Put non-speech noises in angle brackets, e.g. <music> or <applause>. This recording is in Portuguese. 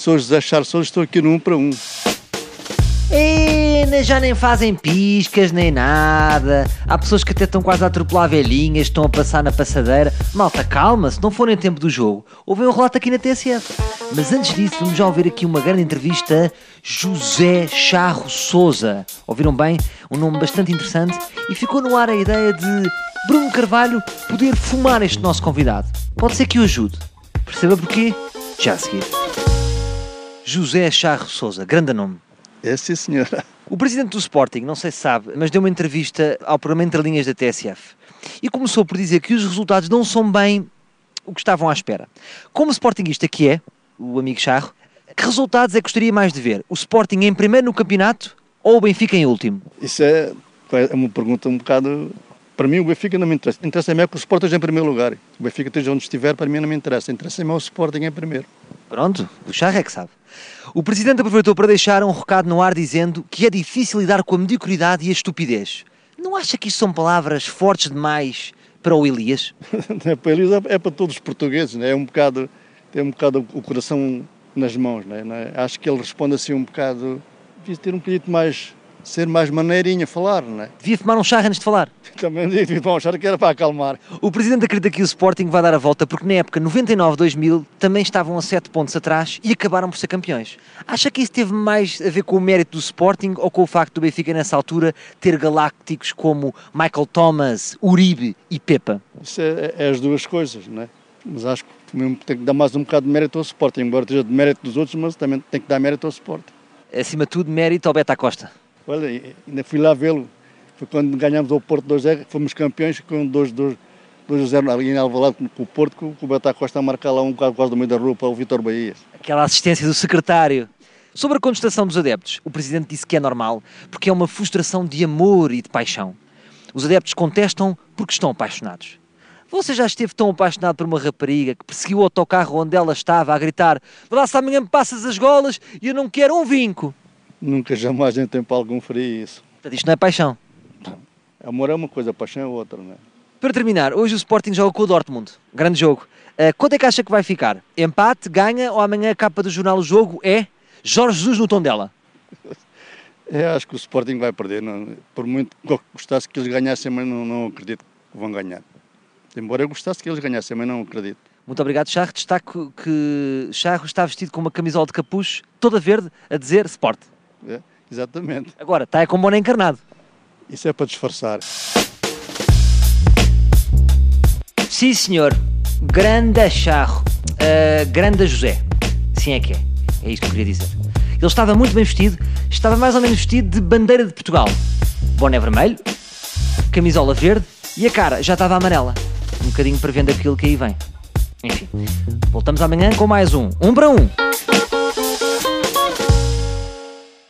Sou José Charles Souza, estou aqui no 1 para 1. E já nem fazem piscas nem nada. Há pessoas que até estão quase a atropelar velhinhas, estão a passar na passadeira. Malta, calma, se não for em tempo do jogo, ouvem um relato aqui na TSF. Mas antes disso, vamos já ouvir aqui uma grande entrevista a José Charro Souza. Ouviram bem? Um nome bastante interessante e ficou no ar a ideia de Bruno Carvalho poder fumar este nosso convidado. Pode ser que o ajude. Perceba porquê? Já a seguir. José Charro Souza, grande nome. É sim, senhora. O presidente do Sporting, não sei se sabe, mas deu uma entrevista ao programa Entre Linhas da TSF e começou por dizer que os resultados não são bem o que estavam à espera. Como Sportingista que é, o amigo Charro, que resultados é que gostaria mais de ver? O Sporting em primeiro no campeonato ou o Benfica em último? Isso é, é uma pergunta um bocado. Para mim, o Benfica não me interessa. Interessa-me é que o Sporting esteja em primeiro lugar. O Benfica esteja onde estiver, para mim não me interessa. Interessa-me é o Sporting em primeiro. Pronto, o Charro é que sabe. O presidente aproveitou para deixar um recado no ar dizendo que é difícil lidar com a mediocridade e a estupidez. Não acha que isso são palavras fortes demais para o Elias? <laughs> é para Elias, é para todos os portugueses, né? é um bocado, tem um bocado o coração nas mãos. Né? Acho que ele responde assim um bocado, devia ter um bocadinho mais ser mais maneirinho a falar, não é? Devia tomar um charro antes de falar. <laughs> Também devia tomar um charro que era para acalmar. O Presidente acredita que o Sporting vai dar a volta porque na época 99-2000 também estavam a 7 pontos atrás e acabaram por ser campeões. Acha que isso teve mais a ver com o mérito do Sporting ou com o facto do Benfica nessa altura ter galácticos como Michael Thomas, Uribe e Pepa? Isso é, é as duas coisas, não é? Mas acho que também tem que dar mais um bocado de mérito ao Sporting, embora esteja de mérito dos outros, mas também tem que dar mérito ao Sporting. Acima de tudo, mérito ao Beta Costa. Olha, ainda fui lá vê-lo. Foi quando ganhámos ao Porto 2-0, fomos campeões com 2-0 ali em Alvalade com o Porto, com o Beto Costa a marcar lá um quase, quase do meio da rua para o Vitor Bahias. Aquela assistência do secretário. Sobre a contestação dos adeptos, o Presidente disse que é normal, porque é uma frustração de amor e de paixão. Os adeptos contestam porque estão apaixonados. Você já esteve tão apaixonado por uma rapariga que perseguiu o autocarro onde ela estava a gritar lá se amanhã me passas as golas e eu não quero um vinco. Nunca jamais em tempo algum faria isso. Portanto, isto não é paixão. Amor é uma coisa, paixão é outra, não é? Para terminar, hoje o Sporting joga com o Dortmund. Grande jogo. Uh, quanto é que acha que vai ficar? Empate, ganha ou amanhã a capa do jornal O Jogo é Jorge Jesus no tom dela? <laughs> É, acho que o Sporting vai perder. Não, por muito que gostasse que eles ganhassem, mas não, não acredito que vão ganhar. Embora eu gostasse que eles ganhassem, mas não acredito. Muito obrigado, Charro. Destaco que Charro está vestido com uma camisola de capuz toda verde a dizer Sport. É, exatamente. Agora, está é com boné encarnado. Isso é para disfarçar. Sim, senhor. Grande charro. Uh, grande José. Sim é que é. É isto que eu queria dizer. Ele estava muito bem vestido. Estava mais ou menos vestido de bandeira de Portugal. Boné vermelho, camisola verde e a cara já estava amarela. Um bocadinho prevendo aquilo que aí vem. Enfim, voltamos amanhã com mais um. Um para um.